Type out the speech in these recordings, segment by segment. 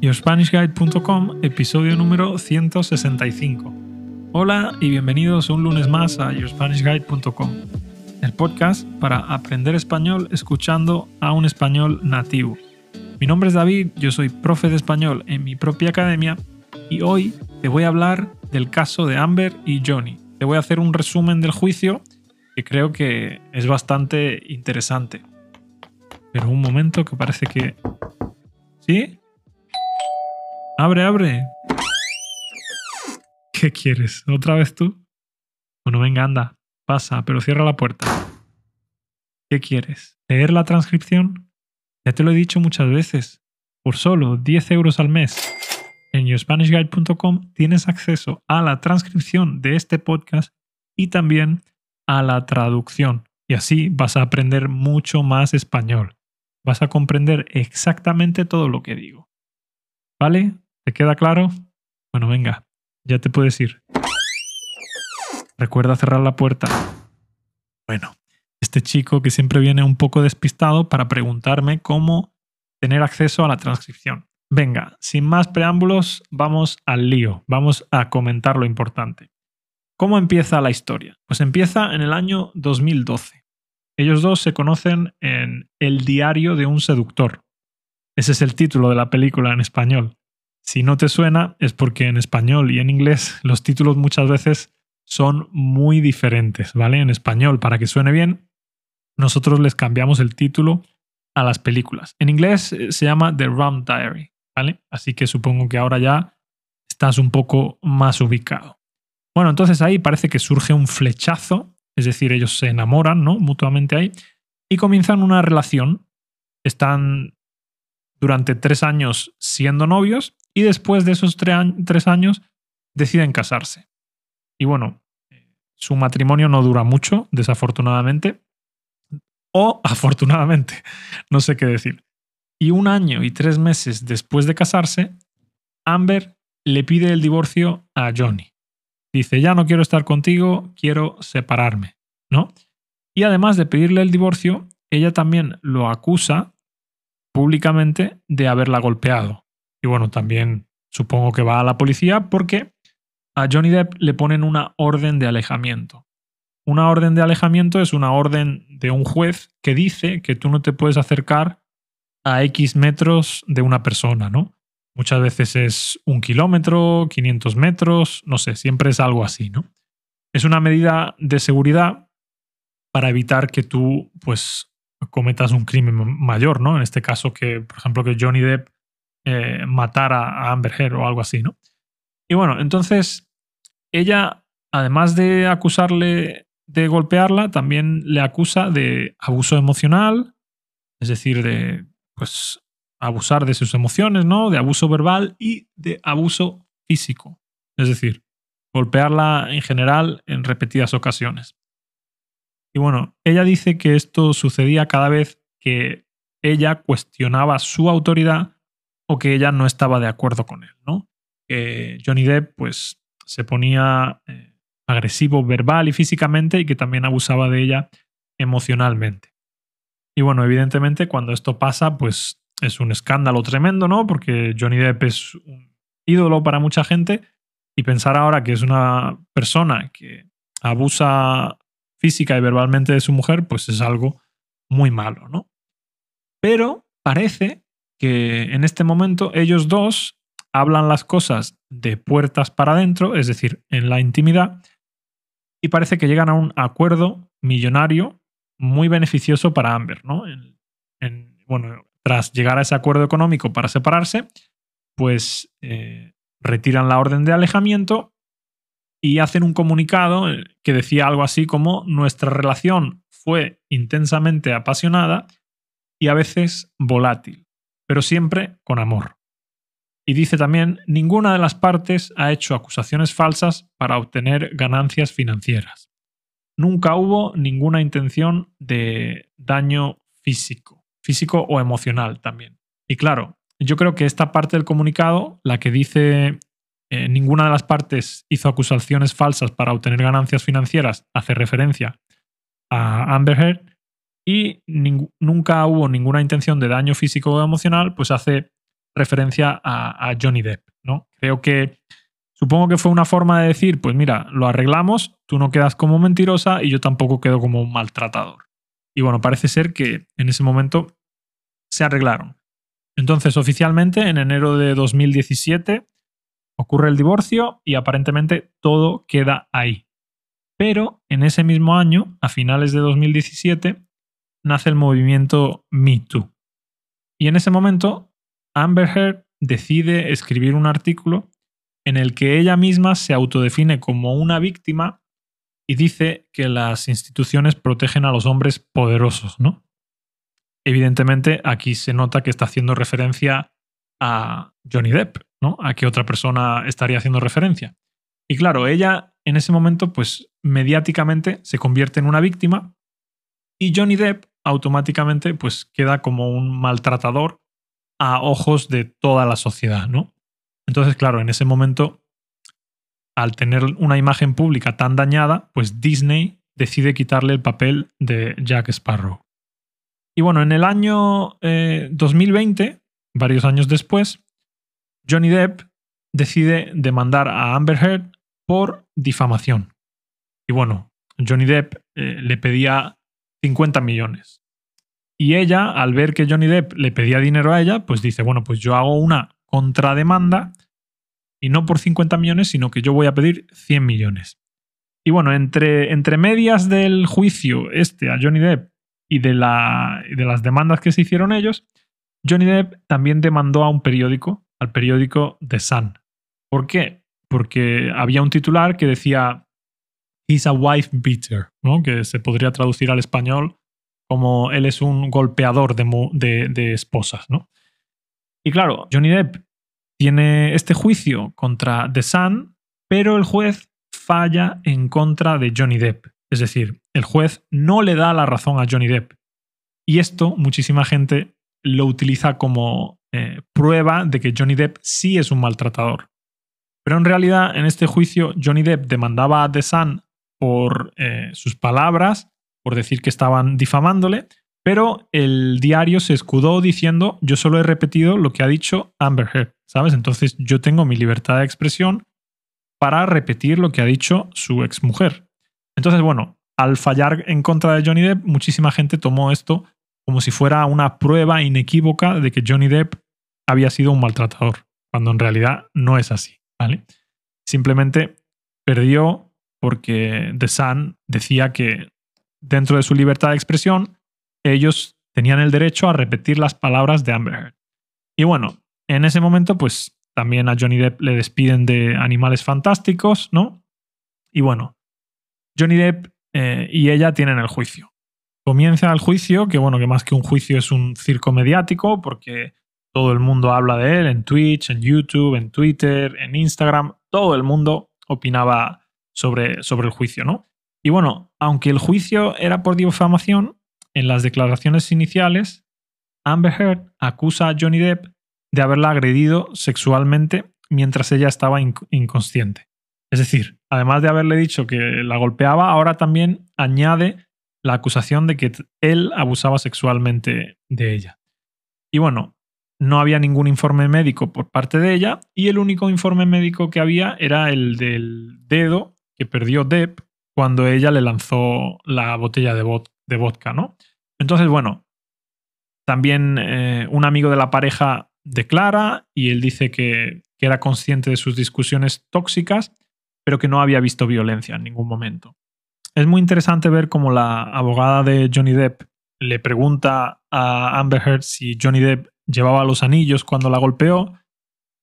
YourSpanishGuide.com, episodio número 165. Hola y bienvenidos un lunes más a YourSpanishGuide.com, el podcast para aprender español escuchando a un español nativo. Mi nombre es David, yo soy profe de español en mi propia academia y hoy te voy a hablar del caso de Amber y Johnny. Te voy a hacer un resumen del juicio que creo que es bastante interesante. Pero un momento que parece que... ¿Sí? Abre, abre. ¿Qué quieres? ¿Otra vez tú? Bueno, venga, anda. Pasa, pero cierra la puerta. ¿Qué quieres? ¿Leer la transcripción? Ya te lo he dicho muchas veces. Por solo 10 euros al mes en yourspanishguide.com tienes acceso a la transcripción de este podcast y también a la traducción. Y así vas a aprender mucho más español. Vas a comprender exactamente todo lo que digo. ¿Vale? ¿Te queda claro? Bueno, venga, ya te puedes ir. Recuerda cerrar la puerta. Bueno, este chico que siempre viene un poco despistado para preguntarme cómo tener acceso a la transcripción. Venga, sin más preámbulos, vamos al lío, vamos a comentar lo importante. ¿Cómo empieza la historia? Pues empieza en el año 2012. Ellos dos se conocen en El diario de un seductor. Ese es el título de la película en español. Si no te suena es porque en español y en inglés los títulos muchas veces son muy diferentes, ¿vale? En español, para que suene bien, nosotros les cambiamos el título a las películas. En inglés eh, se llama The Rum Diary, ¿vale? Así que supongo que ahora ya estás un poco más ubicado. Bueno, entonces ahí parece que surge un flechazo, es decir, ellos se enamoran, ¿no? Mutuamente ahí, y comienzan una relación. Están durante tres años siendo novios y después de esos tres años deciden casarse. Y bueno, su matrimonio no dura mucho, desafortunadamente. O afortunadamente, no sé qué decir. Y un año y tres meses después de casarse, Amber le pide el divorcio a Johnny. Dice, ya no quiero estar contigo, quiero separarme, ¿no? Y además de pedirle el divorcio, ella también lo acusa públicamente de haberla golpeado. Y bueno, también supongo que va a la policía porque a Johnny Depp le ponen una orden de alejamiento. Una orden de alejamiento es una orden de un juez que dice que tú no te puedes acercar a X metros de una persona, ¿no? Muchas veces es un kilómetro, 500 metros, no sé, siempre es algo así, ¿no? Es una medida de seguridad para evitar que tú, pues, cometas un crimen mayor, ¿no? En este caso, que, por ejemplo, que Johnny Depp eh, matar a, Amber Heard o algo así, ¿no? Y bueno, entonces ella, además de acusarle de golpearla, también le acusa de abuso emocional, es decir, de pues abusar de sus emociones, ¿no? De abuso verbal y de abuso físico, es decir, golpearla en general en repetidas ocasiones. Y bueno, ella dice que esto sucedía cada vez que ella cuestionaba su autoridad o que ella no estaba de acuerdo con él, ¿no? Que Johnny Depp pues se ponía eh, agresivo verbal y físicamente y que también abusaba de ella emocionalmente. Y bueno, evidentemente cuando esto pasa pues es un escándalo tremendo, ¿no? Porque Johnny Depp es un ídolo para mucha gente y pensar ahora que es una persona que abusa física y verbalmente de su mujer, pues es algo muy malo, ¿no? Pero parece que en este momento ellos dos hablan las cosas de puertas para adentro, es decir, en la intimidad, y parece que llegan a un acuerdo millonario muy beneficioso para Amber, ¿no? bueno, tras llegar a ese acuerdo económico para separarse, pues eh, retiran la orden de alejamiento y hacen un comunicado eh, que decía algo así como nuestra relación fue intensamente apasionada y a veces volátil pero siempre con amor. Y dice también, ninguna de las partes ha hecho acusaciones falsas para obtener ganancias financieras. Nunca hubo ninguna intención de daño físico, físico o emocional también. Y claro, yo creo que esta parte del comunicado, la que dice eh, ninguna de las partes hizo acusaciones falsas para obtener ganancias financieras, hace referencia a Amber Heard, y nunca hubo ninguna intención de daño físico o emocional, pues hace referencia a, Johnny Depp, ¿no? Creo que supongo que fue una forma de decir, pues mira, lo arreglamos, tú no quedas como mentirosa y yo tampoco quedo como un maltratador. Y bueno, parece ser que en ese momento se arreglaron. Entonces, oficialmente, en enero de 2017, ocurre el divorcio y aparentemente todo queda ahí. Pero en ese mismo año, a finales de 2017, nace el movimiento Me Too. Y en ese momento, Amber Heard decide escribir un artículo en el que ella misma se autodefine como una víctima y dice que las instituciones protegen a los hombres poderosos, ¿no? Evidentemente, aquí se nota que está haciendo referencia a Johnny Depp, A qué otra persona estaría haciendo referencia. Y claro, ella en ese momento, pues mediáticamente se convierte en una víctima y Johnny Depp automáticamente pues queda como un maltratador a ojos de toda la sociedad, ¿no? Entonces, claro, en ese momento, al tener una imagen pública tan dañada, pues Disney decide quitarle el papel de Jack Sparrow. Y bueno, en el año 2020, eh, varios años después, Johnny Depp decide demandar a Amber Heard por difamación. Y bueno, Johnny Depp eh, le pedía 50 millones. Y ella, al ver que Johnny Depp le pedía dinero a ella, pues dice, bueno, pues yo hago una contrademanda y no por 50 millones, sino que yo voy a pedir 100 millones. Y bueno, entre, entre medias del juicio este a Johnny Depp y de, la, de las demandas que se hicieron ellos, Johnny Depp también demandó a un periódico, al periódico The Sun. ¿Por qué? Porque había un titular que decía He's a wife beater, ¿no? que se podría traducir al español como él es un golpeador de, de esposas. ¿no? Y claro, Johnny Depp tiene este juicio contra The Sun, pero el juez falla en contra de Johnny Depp. Es decir, el juez no le da la razón a Johnny Depp. Y esto muchísima gente lo utiliza como eh, prueba de que Johnny Depp sí es un maltratador. Pero en realidad, en este juicio, Johnny Depp demandaba a The Sun por eh, sus palabras, por decir que estaban difamándole, pero el diario se escudó diciendo, yo solo he repetido lo que ha dicho Amber Heard, ¿sabes? Entonces yo tengo mi libertad de expresión para repetir lo que ha dicho su exmujer. Entonces, bueno, al fallar en contra de Johnny Depp, muchísima gente tomó esto como si fuera una prueba inequívoca de que Johnny Depp había sido un maltratador, cuando en realidad no es así, ¿vale? Simplemente perdió porque The Sun decía que dentro de su libertad de expresión ellos tenían el derecho a repetir las palabras de Amber Heard. Y bueno, en ese momento, pues también a Johnny Depp le despiden de Animales Fantásticos, ¿no? Y bueno, Johnny Depp eh, y ella tienen el juicio. Comienza el juicio, que bueno, que más que un juicio es un circo mediático, porque todo el mundo habla de él en Twitch, en YouTube, en Twitter, en Instagram, todo el mundo opinaba sobre, sobre el juicio, ¿no? Y bueno, aunque el juicio era por difamación, en las declaraciones iniciales, Amber Heard acusa a Johnny Depp de haberla agredido sexualmente mientras ella estaba inconsciente. Es decir, además de haberle dicho que la golpeaba, ahora también añade la acusación de que él abusaba sexualmente de ella. Y bueno, no había ningún informe médico por parte de ella y el único informe médico que había era el del dedo que perdió Depp cuando ella le lanzó la botella de, de vodka, ¿no? Entonces, bueno, también eh, un amigo de la pareja declara y él dice que, que era consciente de sus discusiones tóxicas, pero que no había visto violencia en ningún momento. Es muy interesante ver cómo la abogada de Johnny Depp le pregunta a Amber Heard si Johnny Depp llevaba los anillos cuando la golpeó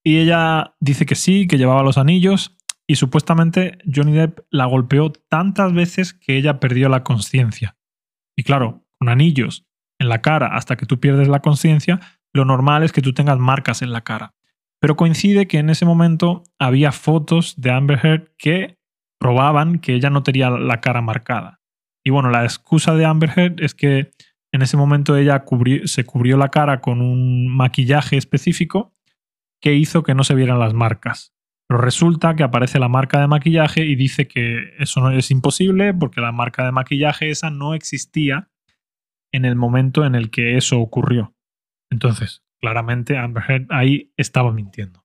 y ella dice que sí, que llevaba los anillos y supuestamente Johnny Depp la golpeó tantas veces que ella perdió la conciencia. Y claro, con anillos en la cara hasta que tú pierdes la conciencia, lo normal es que tú tengas marcas en la cara. Pero coincide que en ese momento había fotos de Amber Heard que probaban que ella no tenía la cara marcada. Y bueno, la excusa de Amber Heard es que en ese momento ella se cubrió la cara con un maquillaje específico que hizo que no se vieran las marcas. Pero resulta que aparece la marca de maquillaje y dice que eso no es imposible porque la marca de maquillaje esa no existía en el momento en el que eso ocurrió. Entonces, claramente Amber Heard ahí estaba mintiendo.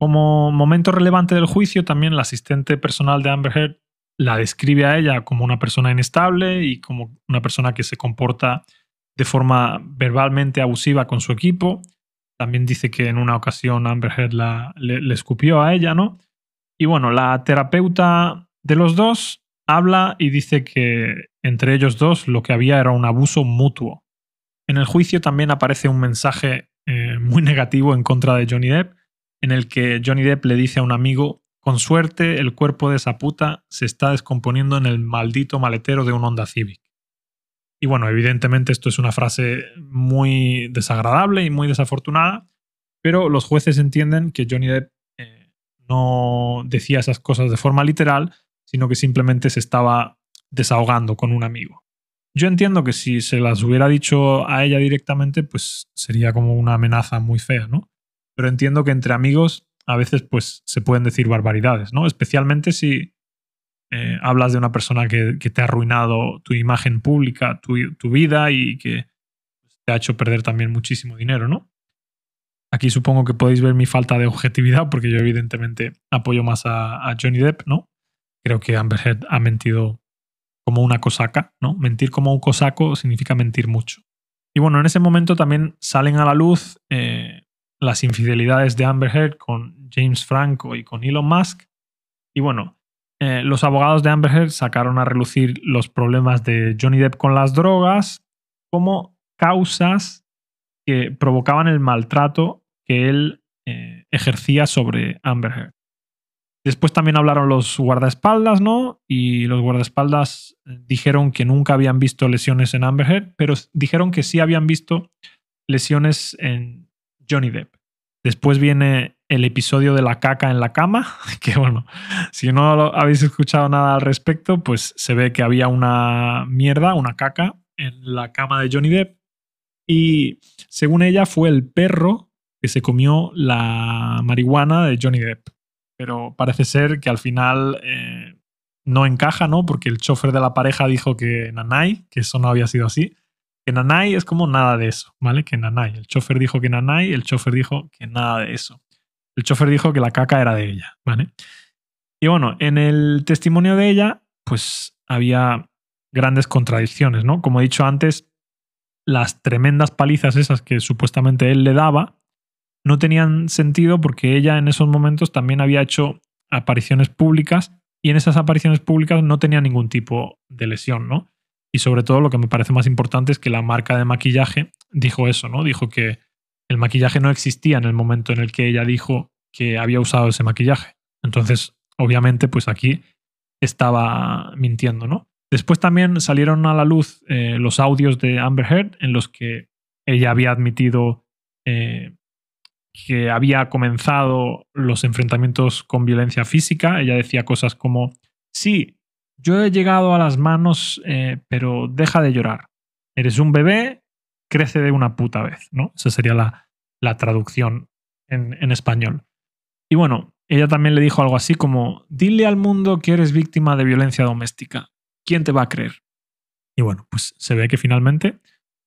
Como momento relevante del juicio, también la asistente personal de Amber Heard la describe a ella como una persona inestable y como una persona que se comporta de forma verbalmente abusiva con su equipo. También dice que en una ocasión Amber Heard la, le, escupió a ella, ¿no? Y bueno, la terapeuta de los dos habla y dice que entre ellos dos lo que había era un abuso mutuo. En el juicio también aparece un mensaje eh, muy negativo en contra de Johnny Depp, en el que Johnny Depp le dice a un amigo, con suerte el cuerpo de esa puta se está descomponiendo en el maldito maletero de un Honda Civic. Y bueno, evidentemente esto es una frase muy desagradable y muy desafortunada, pero los jueces entienden que Johnny Depp eh, no decía esas cosas de forma literal, sino que simplemente se estaba desahogando con un amigo. Yo entiendo que si se las hubiera dicho a ella directamente, pues sería como una amenaza muy fea, ¿no? Pero entiendo que entre amigos a veces pues se pueden decir barbaridades, ¿no? Especialmente si eh, hablas de una persona que, te ha arruinado tu imagen pública, tu, vida y que te ha hecho perder también muchísimo dinero, ¿no? Aquí supongo que podéis ver mi falta de objetividad porque yo evidentemente apoyo más a, Johnny Depp, ¿no? Creo que Amber Heard ha mentido como una cosaca, ¿no? Mentir como un cosaco significa mentir mucho. Y bueno, en ese momento también salen a la luz eh, las infidelidades de Amber Heard con James Franco y con Elon Musk. Y bueno, eh, los abogados de Amber Heard sacaron a relucir los problemas de Johnny Depp con las drogas como causas que provocaban el maltrato que él eh, ejercía sobre Amber Heard. Después también hablaron los guardaespaldas, ¿no? Y los guardaespaldas dijeron que nunca habían visto lesiones en Amber Heard, pero dijeron que sí habían visto lesiones en Johnny Depp. Después viene el episodio de la caca en la cama, que bueno, si no habéis escuchado nada al respecto, pues se ve que había una mierda, una caca en la cama de Johnny Depp. Y según ella fue el perro que se comió la marihuana de Johnny Depp. Pero parece ser que al final eh, no encaja, ¿no? Porque el chofer de la pareja dijo que Nanay, que eso no había sido así. Nanay es como nada de eso, ¿vale? Que Nanay. El chofer dijo que Nanay, el chofer dijo que nada de eso. El chofer dijo que la caca era de ella, ¿vale? Y bueno, en el testimonio de ella, pues había grandes contradicciones, ¿no? Como he dicho antes, las tremendas palizas esas que supuestamente él le daba no tenían sentido porque ella en esos momentos también había hecho apariciones públicas y en esas apariciones públicas no tenía ningún tipo de lesión, ¿no? Y sobre todo lo que me parece más importante es que la marca de maquillaje dijo eso, ¿no? Dijo que el maquillaje no existía en el momento en el que ella dijo que había usado ese maquillaje. Entonces, obviamente, pues aquí estaba mintiendo, ¿no? Después también salieron a la luz eh, los audios de Amber Heard en los que ella había admitido eh, que había comenzado los enfrentamientos con violencia física. Ella decía cosas como, sí, yo he llegado a las manos, eh, pero deja de llorar. Eres un bebé crece de una puta vez, ¿no? Esa sería la, traducción en, en, español. Y bueno, ella también le dijo algo así como, dile al mundo que eres víctima de violencia doméstica. ¿Quién te va a creer? Y bueno, pues se ve que finalmente,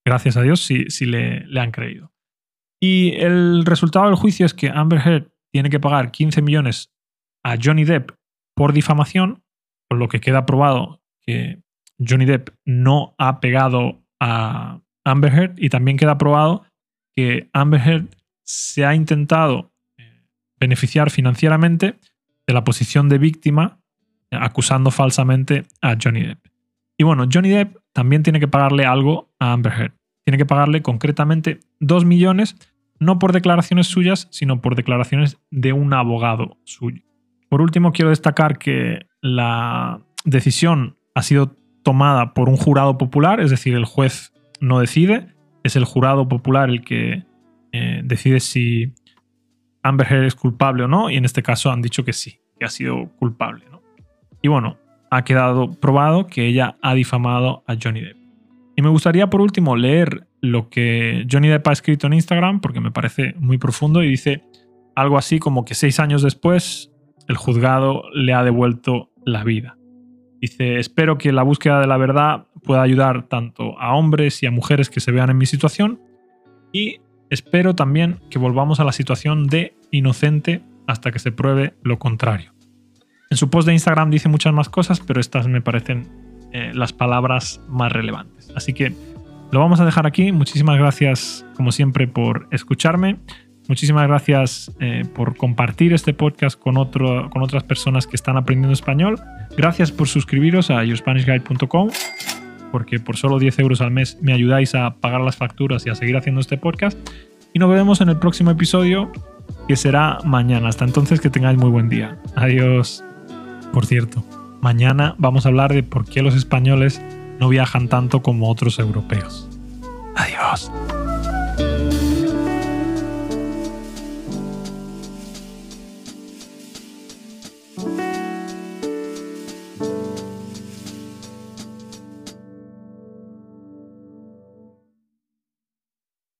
gracias a Dios, sí, sí le, le han creído. Y el resultado del juicio es que Amber Heard tiene que pagar 15 millones a Johnny Depp por difamación, lo que queda probado que Johnny Depp no ha pegado a, Amber Heard y también queda probado que Amber Heard se ha intentado eh, beneficiar financieramente de la posición de víctima eh, acusando falsamente a Johnny Depp. Y bueno, Johnny Depp también tiene que pagarle algo a Amber Heard. Tiene que pagarle concretamente 2 millones, no por declaraciones suyas, sino por declaraciones de un abogado suyo. Por último, quiero destacar que la decisión ha sido tomada por un jurado popular, es decir, el juez no decide, es el jurado popular el que eh, decide si Amber Heard es culpable o no, y en este caso han dicho que sí, que ha sido culpable. Y bueno, ha quedado probado que ella ha difamado a Johnny Depp. Y me gustaría por último leer lo que Johnny Depp ha escrito en Instagram, porque me parece muy profundo, y dice algo así como que seis años después el juzgado le ha devuelto la vida. Dice, espero que la búsqueda de la verdad pueda ayudar tanto a hombres y a mujeres que se vean en mi situación y Espero también que volvamos a la situación de inocente hasta que se pruebe lo contrario. En su post de Instagram dice muchas más cosas, pero estas me parecen eh, las palabras más relevantes. Así que lo vamos a dejar aquí. Muchísimas gracias, como siempre, por escucharme. Muchísimas gracias eh, por compartir este podcast con, con otras personas que están aprendiendo español. Gracias por suscribiros a yourspanishguide.com porque por solo 10 euros al mes me ayudáis a pagar las facturas y a seguir haciendo este podcast. Y nos vemos en el próximo episodio, que será mañana. Hasta entonces, que tengáis muy buen día. Adiós. Por cierto, mañana vamos a hablar de por qué los españoles no viajan tanto como otros europeos. Adiós.